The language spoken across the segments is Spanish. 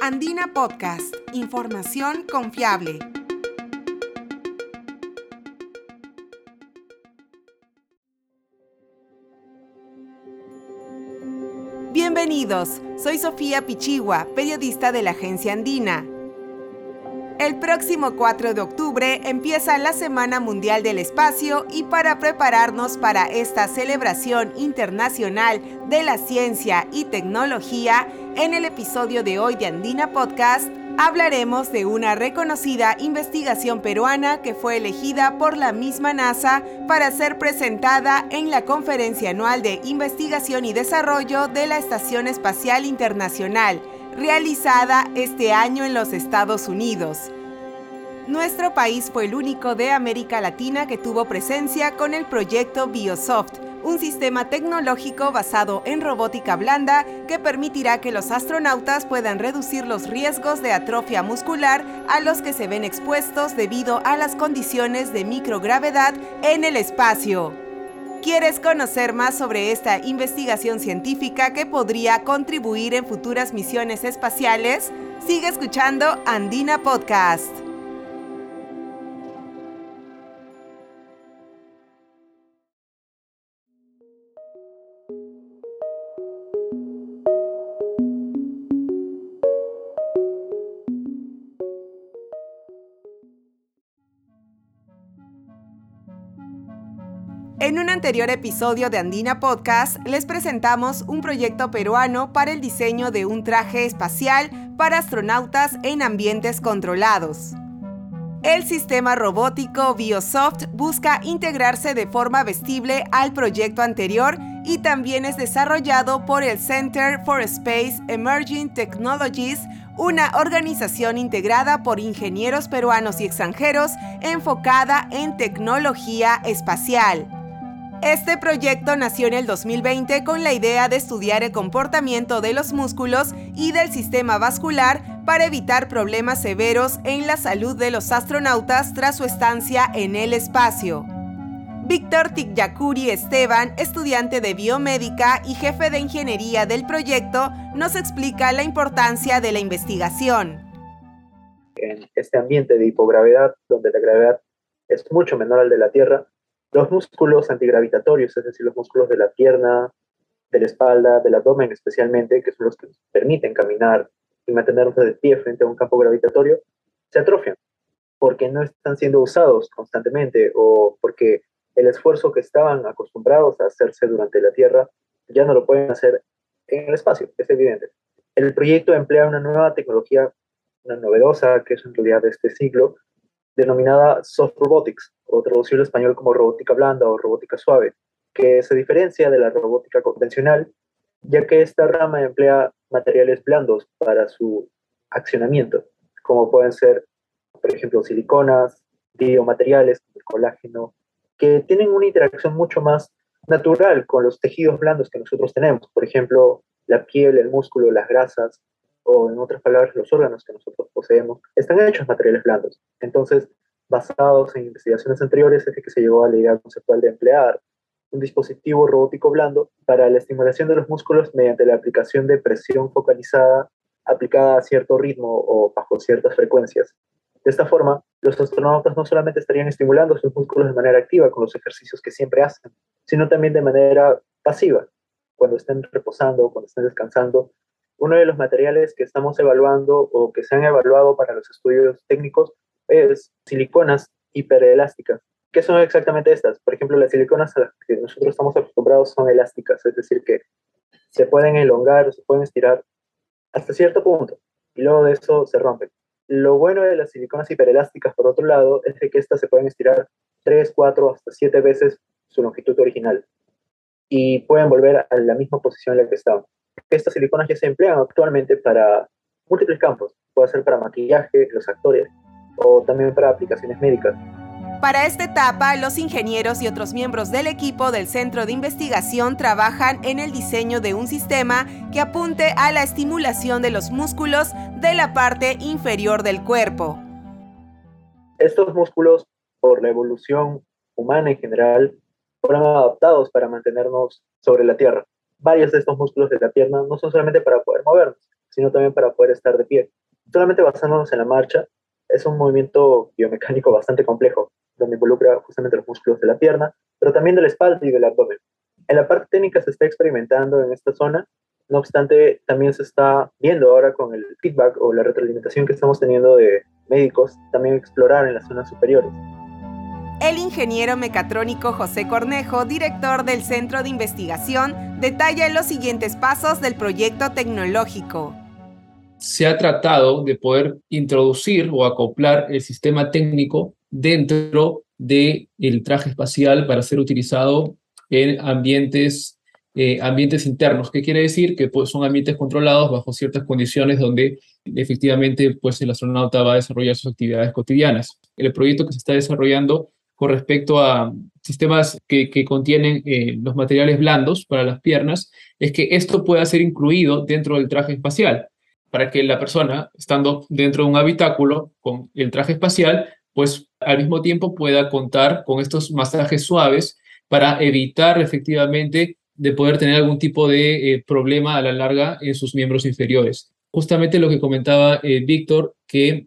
Andina Podcast, información confiable. Bienvenidos, soy Sofía Pichigua, periodista de la agencia Andina. El próximo 4 de octubre empieza la Semana Mundial del Espacio y para prepararnos para esta celebración internacional de la ciencia y tecnología, en el episodio de hoy de Andina Podcast hablaremos de una reconocida investigación peruana que fue elegida por la misma NASA para ser presentada en la Conferencia Anual de Investigación y Desarrollo de la Estación Espacial Internacional realizada este año en los Estados Unidos. Nuestro país fue el único de América Latina que tuvo presencia con el proyecto Biosoft, un sistema tecnológico basado en robótica blanda que permitirá que los astronautas puedan reducir los riesgos de atrofia muscular a los que se ven expuestos debido a las condiciones de microgravedad en el espacio. ¿Quieres conocer más sobre esta investigación científica que podría contribuir en futuras misiones espaciales? Sigue escuchando Andina Podcast. En un anterior episodio de Andina Podcast les presentamos un proyecto peruano para el diseño de un traje espacial para astronautas en ambientes controlados. El sistema robótico Biosoft busca integrarse de forma vestible al proyecto anterior y también es desarrollado por el Center for Space Emerging Technologies, una organización integrada por ingenieros peruanos y extranjeros enfocada en tecnología espacial. Este proyecto nació en el 2020 con la idea de estudiar el comportamiento de los músculos y del sistema vascular para evitar problemas severos en la salud de los astronautas tras su estancia en el espacio. Víctor Tikyakuri Esteban, estudiante de biomédica y jefe de ingeniería del proyecto, nos explica la importancia de la investigación. En este ambiente de hipogravedad, donde la gravedad es mucho menor al de la Tierra, los músculos antigravitatorios, es decir, los músculos de la pierna, de la espalda, del abdomen especialmente, que son los que nos permiten caminar y mantenernos de pie frente a un campo gravitatorio, se atrofian porque no están siendo usados constantemente o porque el esfuerzo que estaban acostumbrados a hacerse durante la Tierra ya no lo pueden hacer en el espacio, es evidente. El proyecto emplea una nueva tecnología, una novedosa, que es en realidad de este siglo, denominada soft robotics, o traducido al español como robótica blanda o robótica suave, que se diferencia de la robótica convencional, ya que esta rama emplea materiales blandos para su accionamiento, como pueden ser, por ejemplo, siliconas, biomateriales colágeno, que tienen una interacción mucho más natural con los tejidos blandos que nosotros tenemos, por ejemplo, la piel, el músculo, las grasas, o en otras palabras, los órganos que nosotros poseemos, están hechos materiales blandos. Entonces, basados en investigaciones anteriores, es que se llegó a la idea conceptual de emplear un dispositivo robótico blando para la estimulación de los músculos mediante la aplicación de presión focalizada aplicada a cierto ritmo o bajo ciertas frecuencias. De esta forma, los astronautas no solamente estarían estimulando sus músculos de manera activa con los ejercicios que siempre hacen, sino también de manera pasiva, cuando estén reposando o cuando estén descansando, uno de los materiales que estamos evaluando o que se han evaluado para los estudios técnicos es siliconas hiperelásticas. ¿Qué son exactamente estas? Por ejemplo, las siliconas a las que nosotros estamos acostumbrados son elásticas, es decir, que se pueden elongar, se pueden estirar hasta cierto punto y luego de eso se rompen. Lo bueno de las siliconas hiperelásticas, por otro lado, es que estas se pueden estirar 3, 4, hasta 7 veces su longitud original y pueden volver a la misma posición en la que estaban. Estas siliconas ya se emplean actualmente para múltiples campos. Puede ser para maquillaje, los actores, o también para aplicaciones médicas. Para esta etapa, los ingenieros y otros miembros del equipo del centro de investigación trabajan en el diseño de un sistema que apunte a la estimulación de los músculos de la parte inferior del cuerpo. Estos músculos, por la evolución humana en general, fueron adaptados para mantenernos sobre la Tierra varios de estos músculos de la pierna no son solamente para poder movernos, sino también para poder estar de pie. Solamente basándonos en la marcha, es un movimiento biomecánico bastante complejo, donde involucra justamente los músculos de la pierna, pero también de la espalda y del abdomen. En la parte técnica se está experimentando en esta zona, no obstante, también se está viendo ahora con el feedback o la retroalimentación que estamos teniendo de médicos, también explorar en las zonas superiores. El ingeniero mecatrónico José Cornejo, director del Centro de Investigación, detalla los siguientes pasos del proyecto tecnológico. Se ha tratado de poder introducir o acoplar el sistema técnico dentro del traje espacial para ser utilizado en ambientes, eh, ambientes internos. ¿Qué quiere decir? Que pues, son ambientes controlados bajo ciertas condiciones donde efectivamente pues, el astronauta va a desarrollar sus actividades cotidianas. El proyecto que se está desarrollando con respecto a sistemas que, contienen eh, los materiales blandos para las piernas, es que esto pueda ser incluido dentro del traje espacial, para que la persona, estando dentro de un habitáculo con el traje espacial, pues al mismo tiempo pueda contar con estos masajes suaves para evitar efectivamente de poder tener algún tipo de eh, problema a la larga en sus miembros inferiores. Justamente lo que comentaba eh, Víctor, que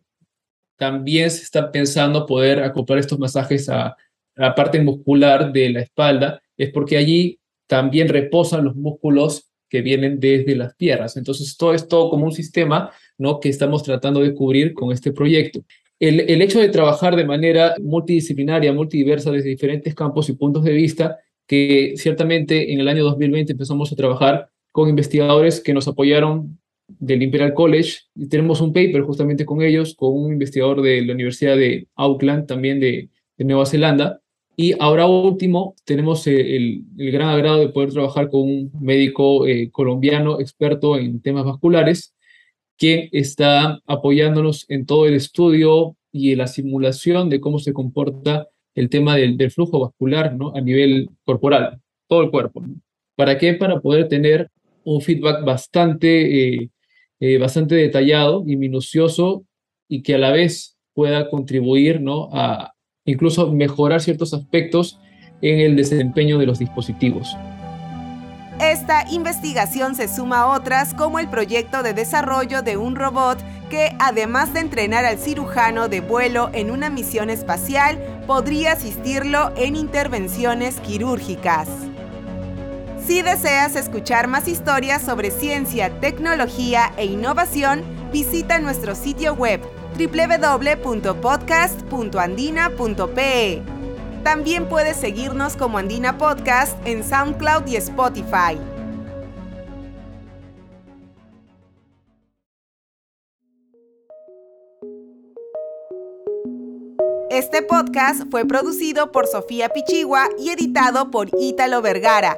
también se está pensando poder acoplar estos masajes a, la parte muscular de la espalda, es porque allí también reposan los músculos que vienen desde las piernas. Entonces, todo esto como un sistema ¿no? que estamos tratando de cubrir con este proyecto. El, hecho de trabajar de manera multidisciplinaria, multidiversa desde diferentes campos y puntos de vista, que ciertamente en el año 2020 empezamos a trabajar con investigadores que nos apoyaron del Imperial College y tenemos un paper justamente con ellos, con un investigador de la Universidad de Auckland, también de, Nueva Zelanda. Y ahora último, tenemos el, gran agrado de poder trabajar con un médico eh, colombiano experto en temas vasculares que está apoyándonos en todo el estudio y en la simulación de cómo se comporta el tema del, flujo vascular ¿no? a nivel corporal, todo el cuerpo. ¿Para qué? Para poder tener un feedback bastante, eh, eh, bastante detallado y minucioso y que a la vez pueda contribuir ¿no? a incluso mejorar ciertos aspectos en el desempeño de los dispositivos. Esta investigación se suma a otras como el proyecto de desarrollo de un robot que, además de entrenar al cirujano de vuelo en una misión espacial, podría asistirlo en intervenciones quirúrgicas. Si deseas escuchar más historias sobre ciencia, tecnología e innovación, visita nuestro sitio web www.podcast.andina.pe. También puedes seguirnos como Andina Podcast en SoundCloud y Spotify. Este podcast fue producido por Sofía Pichigua y editado por Ítalo Vergara.